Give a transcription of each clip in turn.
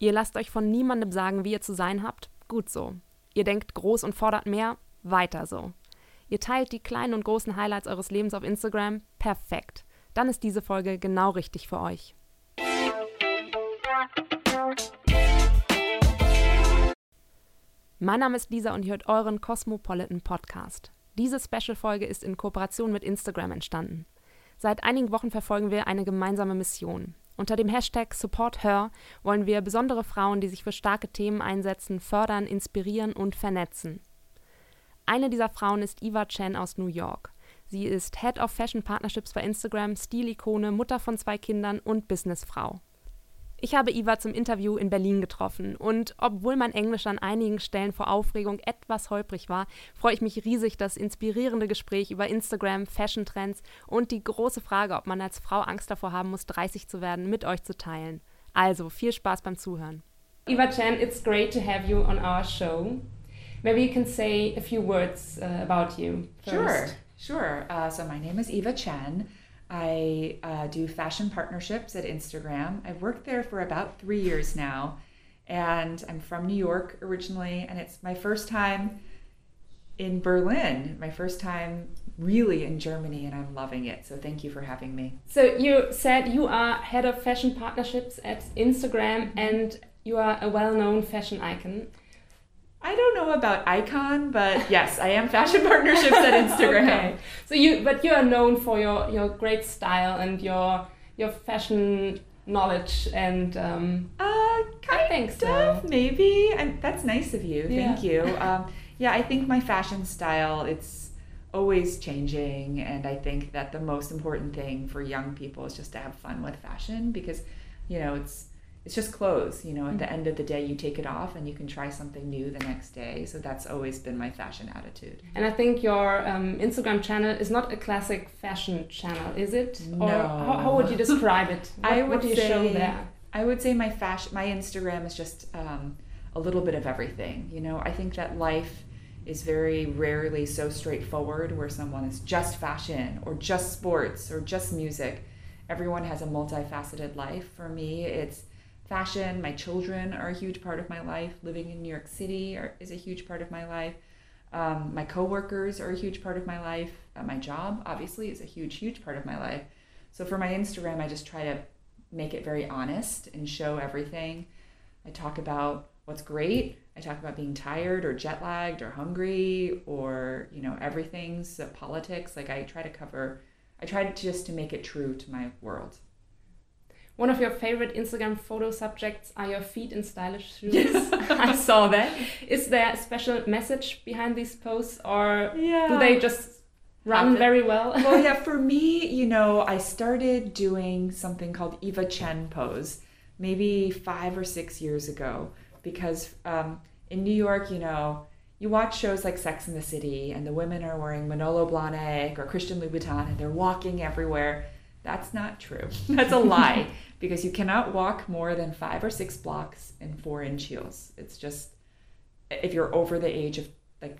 Ihr lasst euch von niemandem sagen, wie ihr zu sein habt? Gut so. Ihr denkt groß und fordert mehr? Weiter so. Ihr teilt die kleinen und großen Highlights eures Lebens auf Instagram? Perfekt. Dann ist diese Folge genau richtig für euch. Mein Name ist Lisa und ihr hört euren Cosmopolitan Podcast. Diese Special-Folge ist in Kooperation mit Instagram entstanden. Seit einigen Wochen verfolgen wir eine gemeinsame Mission. Unter dem Hashtag SupportHer wollen wir besondere Frauen, die sich für starke Themen einsetzen, fördern, inspirieren und vernetzen. Eine dieser Frauen ist Eva Chen aus New York. Sie ist Head of Fashion Partnerships bei Instagram, Stilikone, Mutter von zwei Kindern und Businessfrau. Ich habe Iva zum Interview in Berlin getroffen und obwohl mein Englisch an einigen Stellen vor Aufregung etwas holprig war, freue ich mich riesig, das inspirierende Gespräch über Instagram, Fashion-Trends und die große Frage, ob man als Frau Angst davor haben muss, 30 zu werden, mit euch zu teilen. Also viel Spaß beim Zuhören. Eva Chan, it's great to have you on our show. Maybe you can say a few words uh, about you. First. Sure, sure. Uh, so my name is Eva Chen. I uh, do fashion partnerships at Instagram. I've worked there for about three years now, and I'm from New York originally, and it's my first time in Berlin, my first time really in Germany, and I'm loving it. So thank you for having me. So you said you are head of fashion partnerships at Instagram, and you are a well-known fashion icon. I don't know about icon, but yes, I am fashion partnerships at Instagram. okay. So you, but you are known for your your great style and your your fashion knowledge and. Um, uh, kind I think so. Maybe, and that's nice of you. Yeah. Thank you. Um, yeah, I think my fashion style it's always changing, and I think that the most important thing for young people is just to have fun with fashion because, you know, it's it's just clothes you know at the mm-hmm. end of the day you take it off and you can try something new the next day. So that's always been my fashion attitude. And i think your um, instagram channel is not a classic fashion channel is it? No. or how, how would you describe it? What, i would what do you say, show there? I would say my fashion my instagram is just um, a little bit of everything you know? I think that life is very rarely so straightforward where someone is just fashion or just sports or just music. Everyone has a multifaceted life. For me it's fashion. My children are a huge part of my life. Living in New York City are, is a huge part of my life. Um, my coworkers are a huge part of my life. Uh, my job, obviously, is a huge, huge part of my life. So for my Instagram, I just try to make it very honest and show everything. I talk about what's great. I talk about being tired or jet lagged or hungry or you know everything's politics. Like I try to cover. I try just to make it true to my world. One of your favorite Instagram photo subjects are your feet in stylish shoes. I saw that. Is there a special message behind these posts, or yeah. do they just run very well? well, yeah, for me, you know, I started doing something called Eva Chen pose maybe five or six years ago because um, in New York, you know, you watch shows like Sex in the City and the women are wearing Manolo Blahnik or Christian Louboutin and they're walking everywhere. That's not true. That's a lie because you cannot walk more than five or six blocks in four inch heels. It's just, if you're over the age of like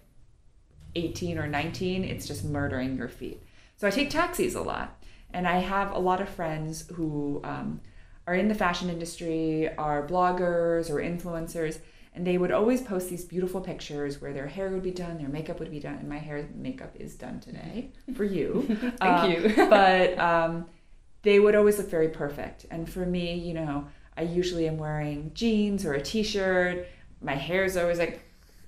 18 or 19, it's just murdering your feet. So I take taxis a lot. And I have a lot of friends who um, are in the fashion industry, are bloggers or influencers, and they would always post these beautiful pictures where their hair would be done, their makeup would be done, and my hair makeup is done today for you. Thank um, you. but um, they would always look very perfect. And for me, you know, I usually am wearing jeans or a t-shirt. My hair is always like,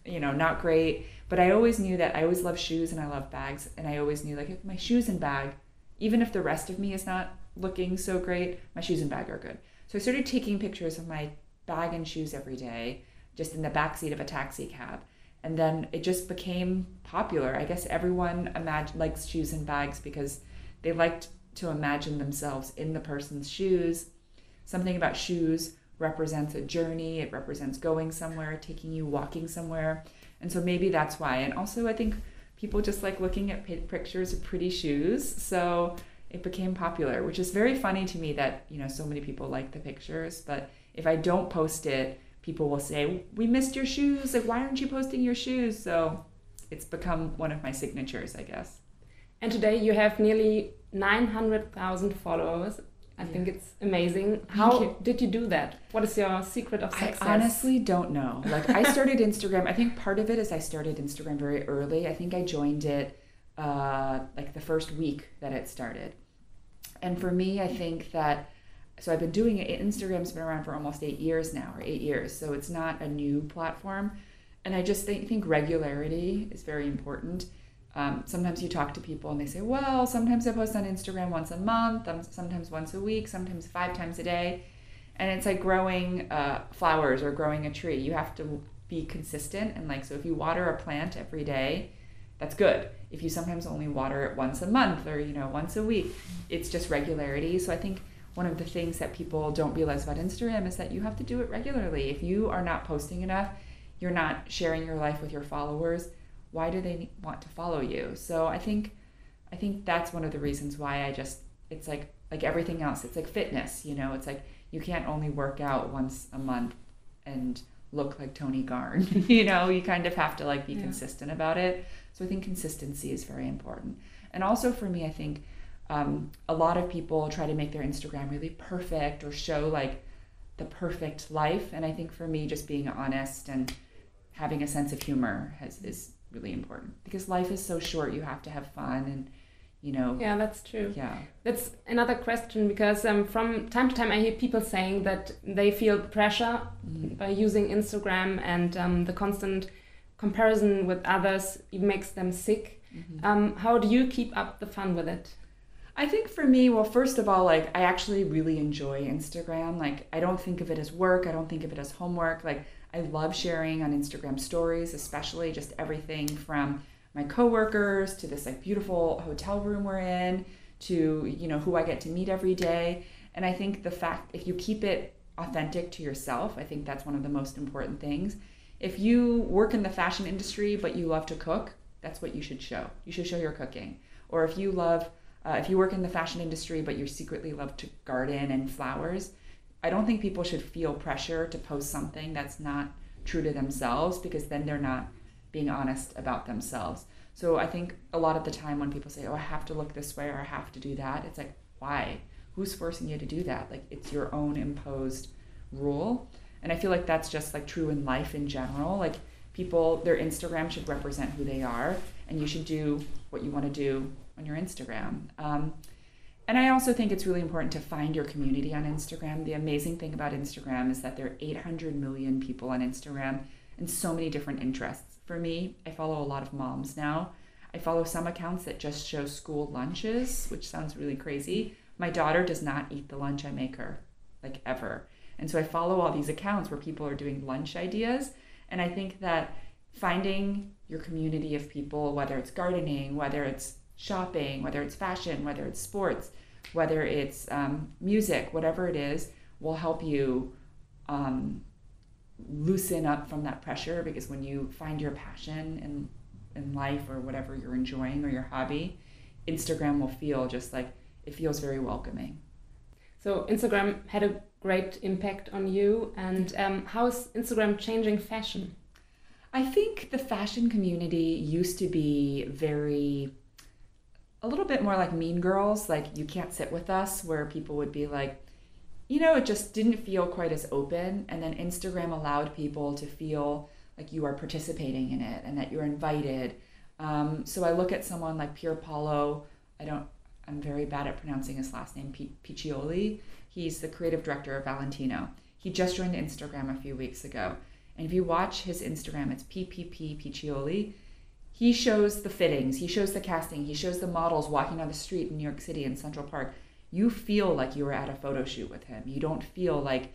you know, not great. But I always knew that I always love shoes and I love bags. And I always knew like if my shoes and bag, even if the rest of me is not looking so great, my shoes and bag are good. So I started taking pictures of my bag and shoes every day, just in the backseat of a taxi cab. And then it just became popular. I guess everyone imagine likes shoes and bags because they liked to imagine themselves in the person's shoes. Something about shoes represents a journey, it represents going somewhere, taking you walking somewhere. And so maybe that's why. And also, I think people just like looking at pictures of pretty shoes. So it became popular, which is very funny to me that, you know, so many people like the pictures. But if I don't post it, people will say, We missed your shoes. Like, why aren't you posting your shoes? So it's become one of my signatures, I guess. And today you have nearly 900,000 followers. I think it's amazing. How did you do that? What is your secret of success? I honestly don't know. Like I started Instagram. I think part of it is I started Instagram very early. I think I joined it uh, like the first week that it started. And for me, I think that so I've been doing it. Instagram's been around for almost eight years now, or eight years. So it's not a new platform. And I just think, think regularity is very important. Um, sometimes you talk to people and they say, well, sometimes I post on Instagram once a month, um, sometimes once a week, sometimes five times a day. And it's like growing uh, flowers or growing a tree. You have to be consistent. And like, so if you water a plant every day, that's good. If you sometimes only water it once a month or, you know, once a week, it's just regularity. So I think one of the things that people don't realize about Instagram is that you have to do it regularly. If you are not posting enough, you're not sharing your life with your followers why do they want to follow you? So i think i think that's one of the reasons why i just it's like like everything else it's like fitness you know? It's like you can't only work out once a month and look like tony garn you know? You kind of have to like be yeah. consistent about it. So i think consistency is very important. And also for me i think um, a lot of people try to make their instagram really perfect or show like the perfect life. And i think for me just being honest and having a sense of humor has is really important because life is so short. You have to have fun and you know. Yeah, that's true. Yeah. That's another question because um, from time to time I hear people saying that they feel pressure mm-hmm. by using Instagram and um, the constant comparison with others it makes them sick. Mm-hmm. Um, how do you keep up the fun with it? I think for me, well, first of all, like I actually really enjoy Instagram. Like I don't think of it as work. I don't think of it as homework. Like I love sharing on Instagram stories, especially just everything from my coworkers to this like beautiful hotel room we're in to you know who I get to meet every day. And I think the fact if you keep it authentic to yourself, I think that's one of the most important things. If you work in the fashion industry but you love to cook, that's what you should show. You should show your cooking. Or if you love uh, if you work in the fashion industry but you secretly love to garden and flowers, I don't think people should feel pressure to post something that's not true to themselves because then they're not being honest about themselves. So I think a lot of the time when people say, "Oh, I have to look this way or I have to do that," it's like, "Why? Who's forcing you to do that?" Like it's your own imposed rule. And I feel like that's just like true in life in general. Like people their Instagram should represent who they are and you should do what you want to do on your Instagram. Um, and I also think it's really important to find your community on Instagram. The amazing thing about Instagram is that there are 800 million people on Instagram and so many different interests. For me, I follow a lot of moms now. I follow some accounts that just show school lunches, which sounds really crazy. My daughter does not eat the lunch I make her, like ever. And so I follow all these accounts where people are doing lunch ideas. And I think that finding your community of people, whether it's gardening, whether it's shopping, whether it's fashion, whether it's sports, whether it's um, music, whatever it is, will help you um, loosen up from that pressure because when you find your passion in, in life or whatever you're enjoying or your hobby, Instagram will feel just like it feels very welcoming. So, Instagram had a great impact on you, and um, how is Instagram changing fashion? I think the fashion community used to be very a little bit more like Mean Girls, like You Can't Sit With Us, where people would be like, you know, it just didn't feel quite as open. And then Instagram allowed people to feel like you are participating in it and that you're invited. Um, so I look at someone like Pier Paolo, I don't, I'm very bad at pronouncing his last name, P- Piccioli. He's the creative director of Valentino. He just joined Instagram a few weeks ago. And if you watch his Instagram, it's PPP Piccioli he shows the fittings, he shows the casting, he shows the models walking down the street in New York City in Central Park. You feel like you were at a photo shoot with him. You don't feel like,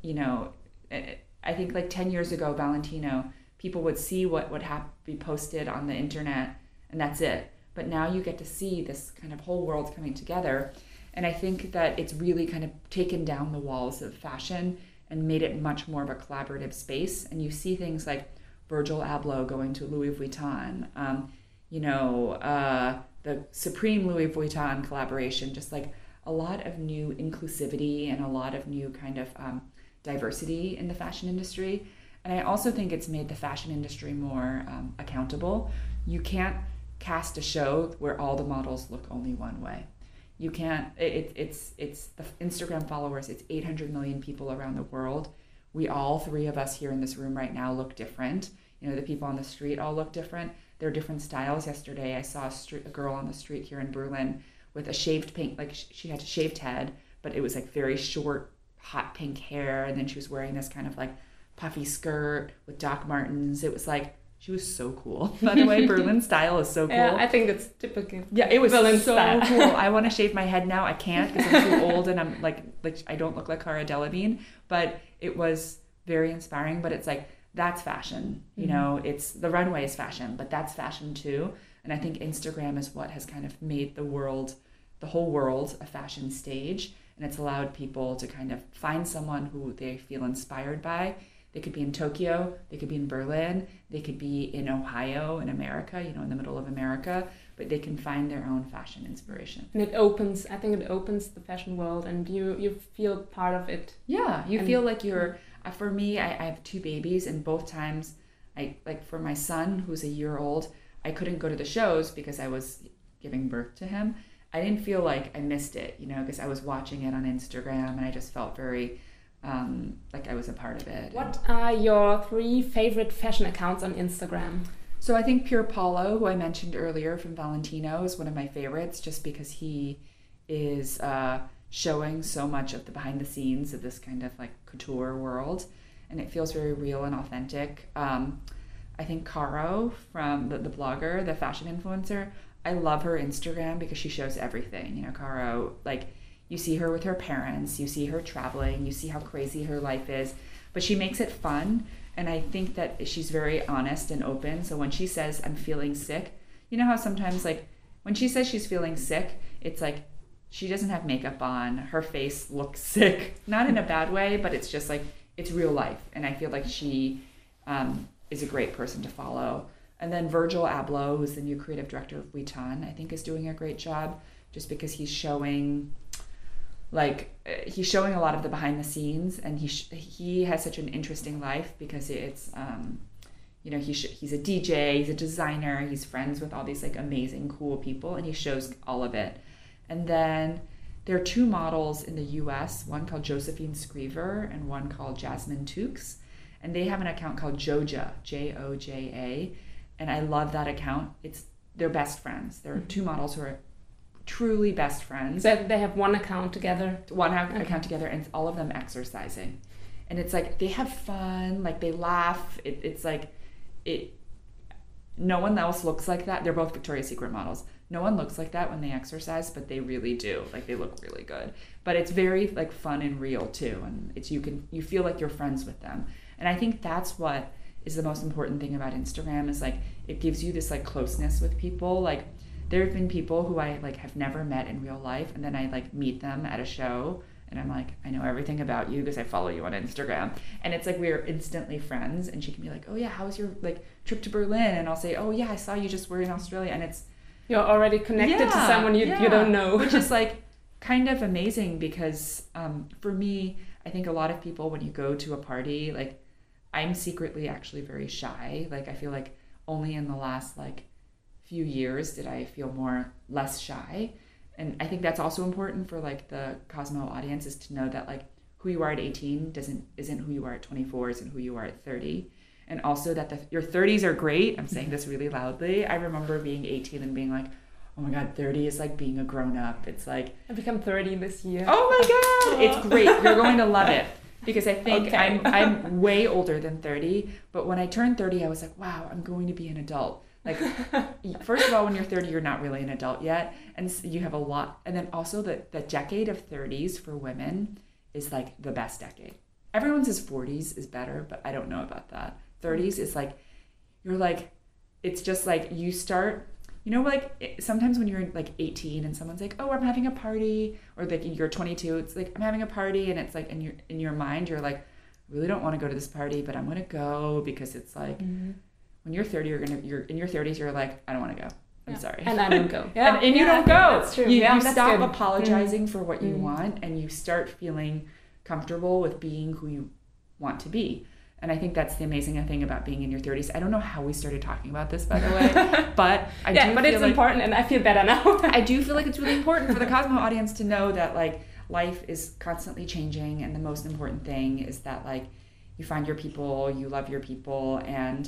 you know, eh, eh, I think like 10 years ago, Valentino, people would see what would have be posted on the internet and that's it. But now you get to see this kind of whole world coming together. And I think that it's really kind of taken down the walls of fashion and made it much more of a collaborative space. And you see things like Virgil Abloh going to Louis Vuitton, um, you know, uh, the Supreme Louis Vuitton collaboration, just like a lot of new inclusivity and a lot of new kind of um, diversity in the fashion industry. And I also think it's made the fashion industry more um, accountable. You can't cast a show where all the models look only one way. You can't. It, it's it's the Instagram followers. It's 800 million people around the world. We all three of us here in this room right now look different. You know, the people on the street all look different. There are different styles. Yesterday, I saw a, street, a girl on the street here in Berlin with a shaved pink, like she had a shaved head, but it was like very short, hot pink hair, and then she was wearing this kind of like puffy skirt with Doc Martens. It was like she was so cool. By the way, Berlin style is so cool. Yeah, I think that's typical. Yeah, it was Berlin so style. cool. I want to shave my head now. I can't because I'm too old and I'm like like I don't look like Cara Delevingne. But it was very inspiring. But it's like that's fashion. You Mhm. know, it's the runway is fashion, but that's fashion too. And I think Instagram is what has kind of made the world, the whole world, a fashion stage. And it's allowed people to kind of find someone who they feel inspired by. They could be in Tokyo, they could be in Berlin, they could be in Ohio, in America, you know, in the middle of America, but they can find their own fashion inspiration. And it opens. I think it opens the fashion world, and you you feel part of it. Yeah, you And- feel like you're. Uh, for me, I, I have two babies, and both times, I like for my son who's a year old, I couldn't go to the shows because I was giving birth to him. I didn't feel like I missed it, you know, because I was watching it on Instagram, and I just felt very um, like I was a part of it. What are your three favorite fashion accounts on Instagram? So I think Pier Paolo, who I mentioned earlier from Valentino, is one of my favorites just because he is uh, showing so much of the behind the scenes of this kind of like couture world. And it feels very real and authentic. Um, I think Caro from the, the blogger, the fashion influencer, I love her Instagram because she shows everything. You know, Caro, like you see her with her parents, you see her traveling, you see how crazy her life is, but she makes it fun. And I think that she's very honest and open. So when she says, I'm feeling sick, you know how sometimes, like, when she says she's feeling sick, it's like she doesn't have makeup on, her face looks sick. Not in a bad way, but it's just like, it's real life. And I feel like she um, is a great person to follow. And then Virgil Abloh, who's the new creative director of Vuitton, I think is doing a great job just because he's showing like uh, he's showing a lot of the behind the scenes and he sh- he has such an interesting life because it's um you know he sh- he's a DJ he's a designer he's friends with all these like amazing cool people and he shows all of it. And then there are two models in the US one called Josephine Skriver and one called Jasmine Tookes and they have an account called Joja J O J A. And I love that account. It's they're best friends. There are two models who are truly best friends. So they have one account together. one Okay. account together and it's all of them exercising. And it's like they have fun like they laugh. It, it's like it no one else looks like that. They're both victoria's secret models. No one looks like that when they exercise but they really do. Like they look really good. But it's very like fun and real too. And it's you can you feel like you're friends with them. And i think that's what is the most important thing about instagram is like it gives you this like closeness with people. Like there have been people who I like have never met in real life, and then I like meet them at a show, and I'm like, I know everything about you because I follow you on Instagram, and it's like we're instantly friends. And she can be like, Oh yeah, how was your like trip to Berlin? And I'll say, Oh yeah, I saw you just were in Australia, and it's You're already connected to someone you, yeah. you don't know. which is like kind of amazing because um, for me, I think a lot of people when you go to a party, like I'm secretly actually very shy. Like I feel like only in the last like few years did I feel more less shy. And I think that's also important for like the Cosmo audience is to know that like who you are at 18 doesn't isn't who you are at 24 isn't who you are at 30 and also that the, your 30s are great. I'm saying this really loudly. I remember being 18 and being like oh my god 30 is like being a grown up it's like I become 30 this year. oh my god! It's great. You're going to love it. Because i think Okay. i'm i'm way older than 30 but when i turned 30 i was like wow i'm going to be an adult like first of all when you're 30 you're not really an adult yet and you have a lot and then also the, the decade of 30s for women is like the best decade everyone says 40s is better but i don't know about that 30s is like you're like it's just like you start you know like sometimes when you're like 18 and someone's like oh i'm having a party or like you're 22 it's like i'm having a party and it's like in your in your mind you're like really don't want to go to this party but i'm going to go because it's like Mhm. When you're 30 you're gonna you're in your 30s you're like i don't want to go i'm Yeah. sorry And I don't go. and, and you Yeah, don't go That's true. you, yeah, you stop good. apologizing for what you Mm. want and you start feeling comfortable with being who you want to be And I think that's the amazing thing about being in your 30s. I don't know how we started talking about this, by the way, but I yeah, do but it's like, important, and I feel better now. I do feel like it's really important for the Cosmo audience to know that like life is constantly changing, and the most important thing is that like you find your people, you love your people, and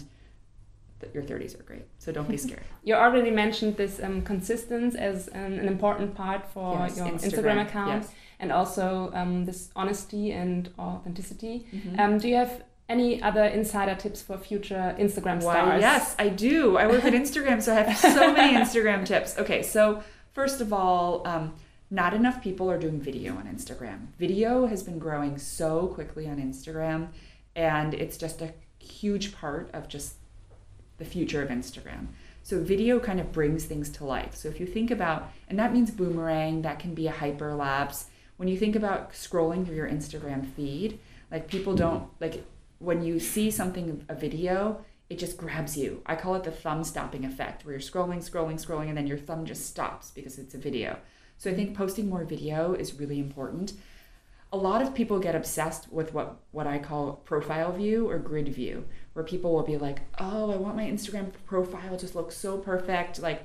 that your 30s are great. So don't be scared. you already mentioned this um, consistency as an, an important part for Yes, your Instagram, Instagram, account, yes. and also um, this honesty and authenticity. Mhm. Um, do you have any other insider tips for future Instagram Why, stars? yes, I do. I work at Instagram, so I have so many Instagram tips. Okay, so first of all, um, not enough people are doing video on Instagram. Video has been growing so quickly on Instagram, and it's just a huge part of just the future of Instagram. So video kind of brings things to life. So if you think about, and that means boomerang, that can be a hyperlapse. When you think about scrolling through your Instagram feed, like people don't like when you see something a video, it just grabs you. I call it the thumb stopping effect, where you're scrolling, scrolling, scrolling, and then your thumb just stops because it's a video. So I think posting more video is really important. A lot of people get obsessed with what what I call profile view or grid view, where people will be like, "Oh, I want my Instagram profile to look so perfect, like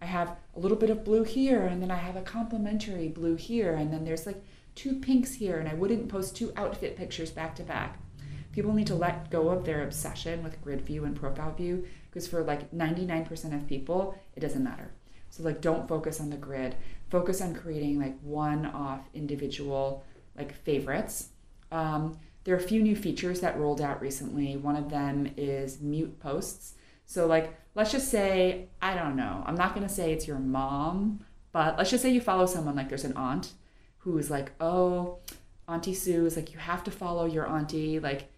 I have a little bit of blue here, and then I have a complementary blue here, and then there's like two pinks here, and I wouldn't post two outfit pictures back to back. People need to let go of their obsession with grid view and profile view because for like 99% of people, it doesn't matter. So like don't focus on the grid. Focus on creating like one-off individual like favorites. Um, there are a few new features that rolled out recently. One of them is mute posts. So like let's just say I don't know. I'm not going to say it's your mom, but let's just say you follow someone like there's an aunt who is like, "Oh, Auntie Sue is like you have to follow your auntie like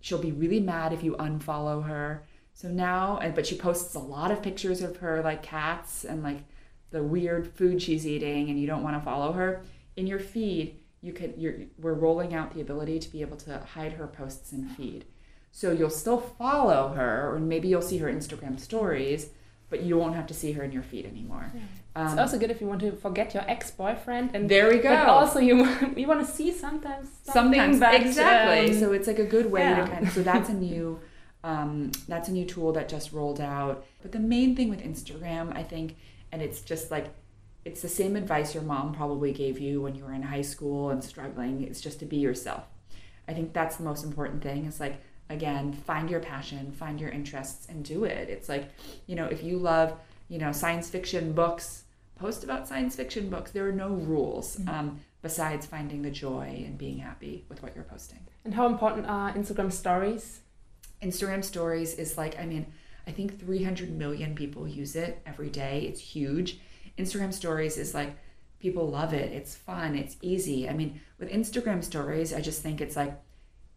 she'll be really mad if you unfollow her." So now but she posts a lot of pictures of her like cats and like the weird food she's eating and you don't want to follow her in your feed you could you're we're rolling out the ability to be able to hide her posts in feed. So you'll still follow her or maybe you'll see her instagram stories but you won't have to see her in your feed anymore. It's um, also good if you want to forget your ex-boyfriend, and there we go. but also you you want to see sometimes something, sometimes but, exactly. um, so it's like a good way yeah. to kind of so that's a new um, that's a new tool that just rolled out. But the main thing with instagram i think and it's just like it's the same advice your mom probably gave you when you were in high school and struggling. It's just to be yourself. I think that's the most important thing. It's like again find your passion find your interests and do it. It's like you know if you love you know science fiction books post about science fiction books. There are no rules um, besides finding the joy and being happy with what you're posting. And how important are Instagram stories? instagram stories is like i mean i think 300 million people use it every day. It's huge instagram stories is like people love it. It's fun. It's easy. I mean with instagram stories i just think it's like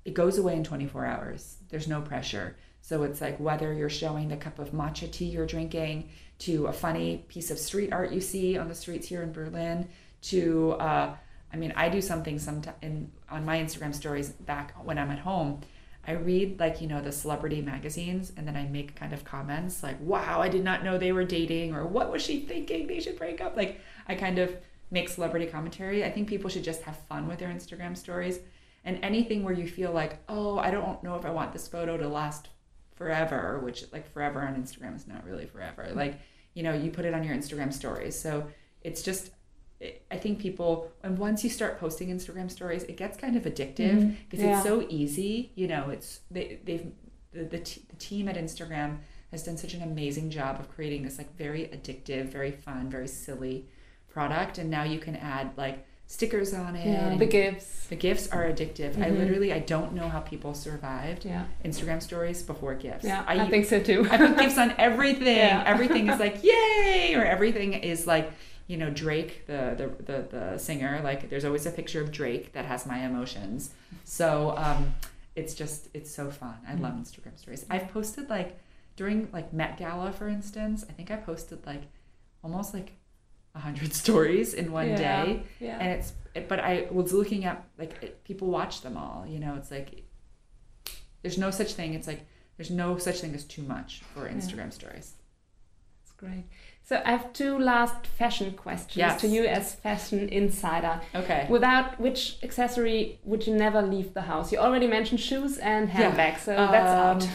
it goes away in 24 hours. There's no pressure. So it's like whether you're showing the cup of matcha tea you're drinking to a funny piece of street art you see on the streets here in berlin to uh, i mean i do something sometime on my instagram stories back when i'm at home I read like you know the celebrity magazines and then I make kind of comments like wow I did not know they were dating or what was she thinking? They should break up. Like I kind of make celebrity commentary. I think people should just have fun with their Instagram stories. And anything where you feel like oh I don't know if I want this photo to last forever which like forever on Instagram is not really forever. Like you know you put it on your Instagram stories. So it's just I think people, and once you start posting Instagram stories, it gets kind of addictive because Yeah. it's so easy. You know, it's they, they've the the, t- the team at Instagram has done such an amazing job of creating this like very addictive, very fun, very silly product, and now you can add like stickers on it. Yeah, the gifts. the gifts are addictive. I Mhm. literally I don't know how people survived Yeah, Instagram stories before gifts. yeah, I, I, think so too. I put gifts on everything. Yeah. Everything is like yay, or everything is like you know Drake, the, the the the singer. Like there's always a picture of Drake that has my emotions. So um, it's just it's so fun. I love Instagram stories. I've posted like during like Met Gala, for instance. I think I posted like almost like a hundred stories in one Yeah. day yeah. and it's it, but i was looking at like it, people watch them all you know it's like there's no such thing it's like there's no such thing as too much for instagram stories It's great. So I have two last fashion questions Yes. to you as fashion insider. Okay. Without which accessory would you never leave the house? You already mentioned shoes and handbags, so that's out. Um,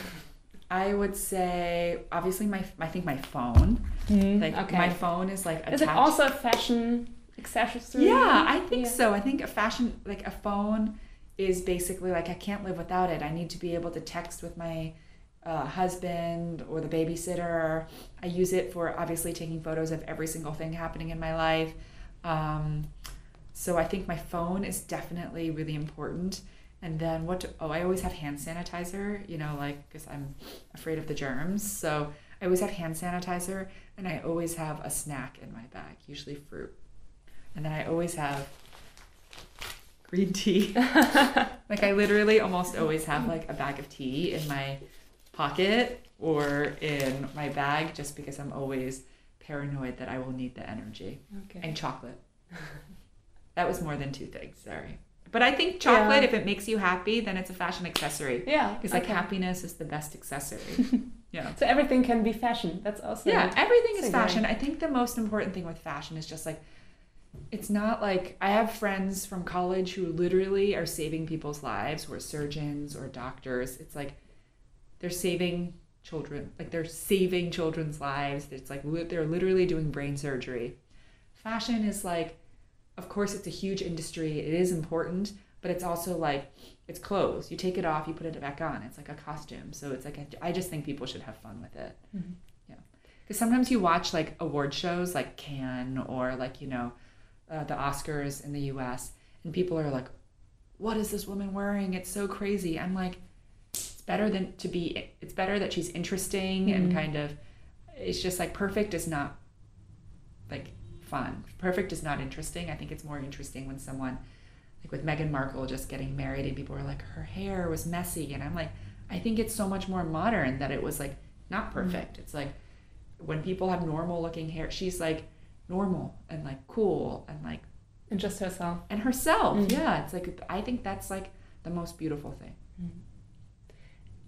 I would say obviously my I think my phone. Like okay. my phone is like attached. Is it also a fashion accessory? Yeah, I think Yeah. so. I think a fashion like a phone is basically like I can't live without it. I need to be able to text with my uh, husband or the babysitter. I use it for obviously taking photos of every single thing happening in my life. Um, so I think my phone is definitely really important. And then what? Do, oh, I always have hand sanitizer. You know, like because I'm afraid of the germs. So I always have hand sanitizer, and I always have a snack in my bag, usually fruit. And then I always have green tea. like I literally almost always have like a bag of tea in my pocket or in my bag just because I'm always paranoid that I will need the energy. Okay. And chocolate. that was more than two things, sorry. But I think chocolate, Yeah. if it makes you happy, then it's a fashion accessory. Yeah. Because like happiness is the best accessory. yeah. So everything can be fashion. That's also Yeah, everything is fashion. I think the most important thing with fashion is just like it's not like I have friends from college who literally are saving people's lives, who are surgeons or doctors. It's like they're saving children, like they're saving children's lives. It's like li- they're literally doing brain surgery. Fashion is like, of course, it's a huge industry. It is important, but it's also like it's clothes. You take it off, you put it back on. It's like a costume. So it's like a, I just think people should have fun with it. Mhm. Yeah, because sometimes you watch like award shows like Cannes or like you know uh, the Oscars in the U.S. and people are like, "What is this woman wearing? It's so crazy." I'm like, better than to be. It's better that she's interesting and Mhm. kind of. It's just like perfect is not like fun. Perfect is not interesting. I think it's more interesting when someone like with Meghan Markle just getting married and people are like her hair was messy and I'm like I think it's so much more modern that it was like not perfect. It's like when people have normal looking hair, she's like normal and like cool and like and just herself. and herself. Mm. Yeah, it's like I think that's like the most beautiful thing.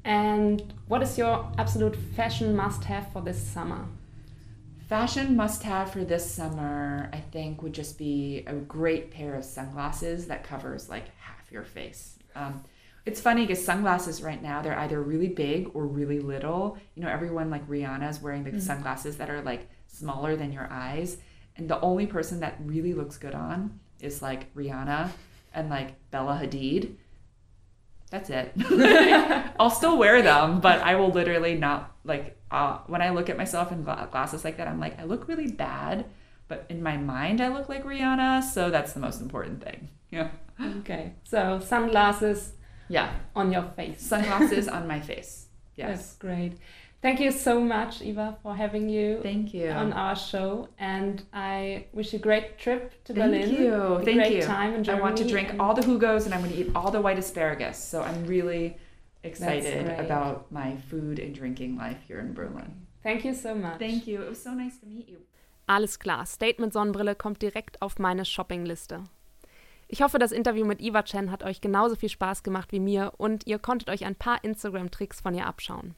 And what is your absolute fashion must-have for this summer? Fashion must have for this summer, I think, would just be a great pair of sunglasses that covers like half your face. Um, it's funny because sunglasses right now, they're either really big or really little. You know, everyone like Rihanna is wearing the sunglasses that are like smaller than your eyes. And the only person that really looks good on is like Rihanna and like Bella Hadid. That's it. I'll still wear them, but I will literally not like uh, when I look at myself in gla- glasses like that. I'm like, I look really bad, but in my mind, I look like Rihanna. So that's the most important thing. Yeah, Okay, so sunglasses yeah. on your face. Sunglasses on my face. Yes. That's Yes. great. Thank you so much, Eva, for having you Thank you. on our show. And I wish you a great trip to Thank Berlin. you. A Thank great you. time in I Germany. want to drink and- all the Hugos and I'm going to eat all the white asparagus. So I'm really excited great. about my food and drinking life here in Berlin. Thank you so much. Thank you. It was so nice to meet you. Alles klar, Statement Sonnenbrille kommt direkt auf meine Shoppingliste. Ich hoffe, das Interview mit Eva Chen hat euch genauso viel Spaß gemacht wie mir und ihr konntet euch ein paar Instagram-Tricks von ihr abschauen.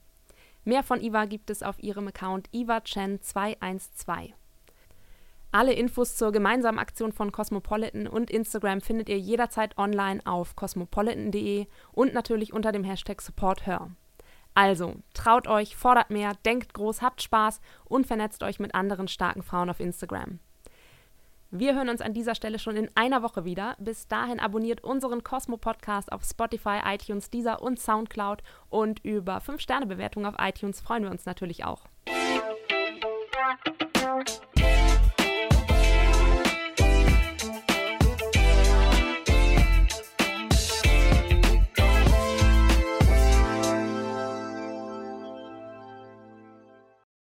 Mehr von Eva gibt es auf ihrem Account ivachen212. Alle Infos zur gemeinsamen Aktion von Cosmopolitan und Instagram findet ihr jederzeit online auf cosmopolitan.de und natürlich unter dem Hashtag SupportHer. Also, traut euch, fordert mehr, denkt groß, habt Spaß und vernetzt euch mit anderen starken Frauen auf Instagram. Wir hören uns an dieser Stelle schon in einer Woche wieder. Bis dahin abonniert unseren Cosmo Podcast auf Spotify, iTunes, Deezer und Soundcloud und über 5-Sterne-Bewertungen auf iTunes freuen wir uns natürlich auch.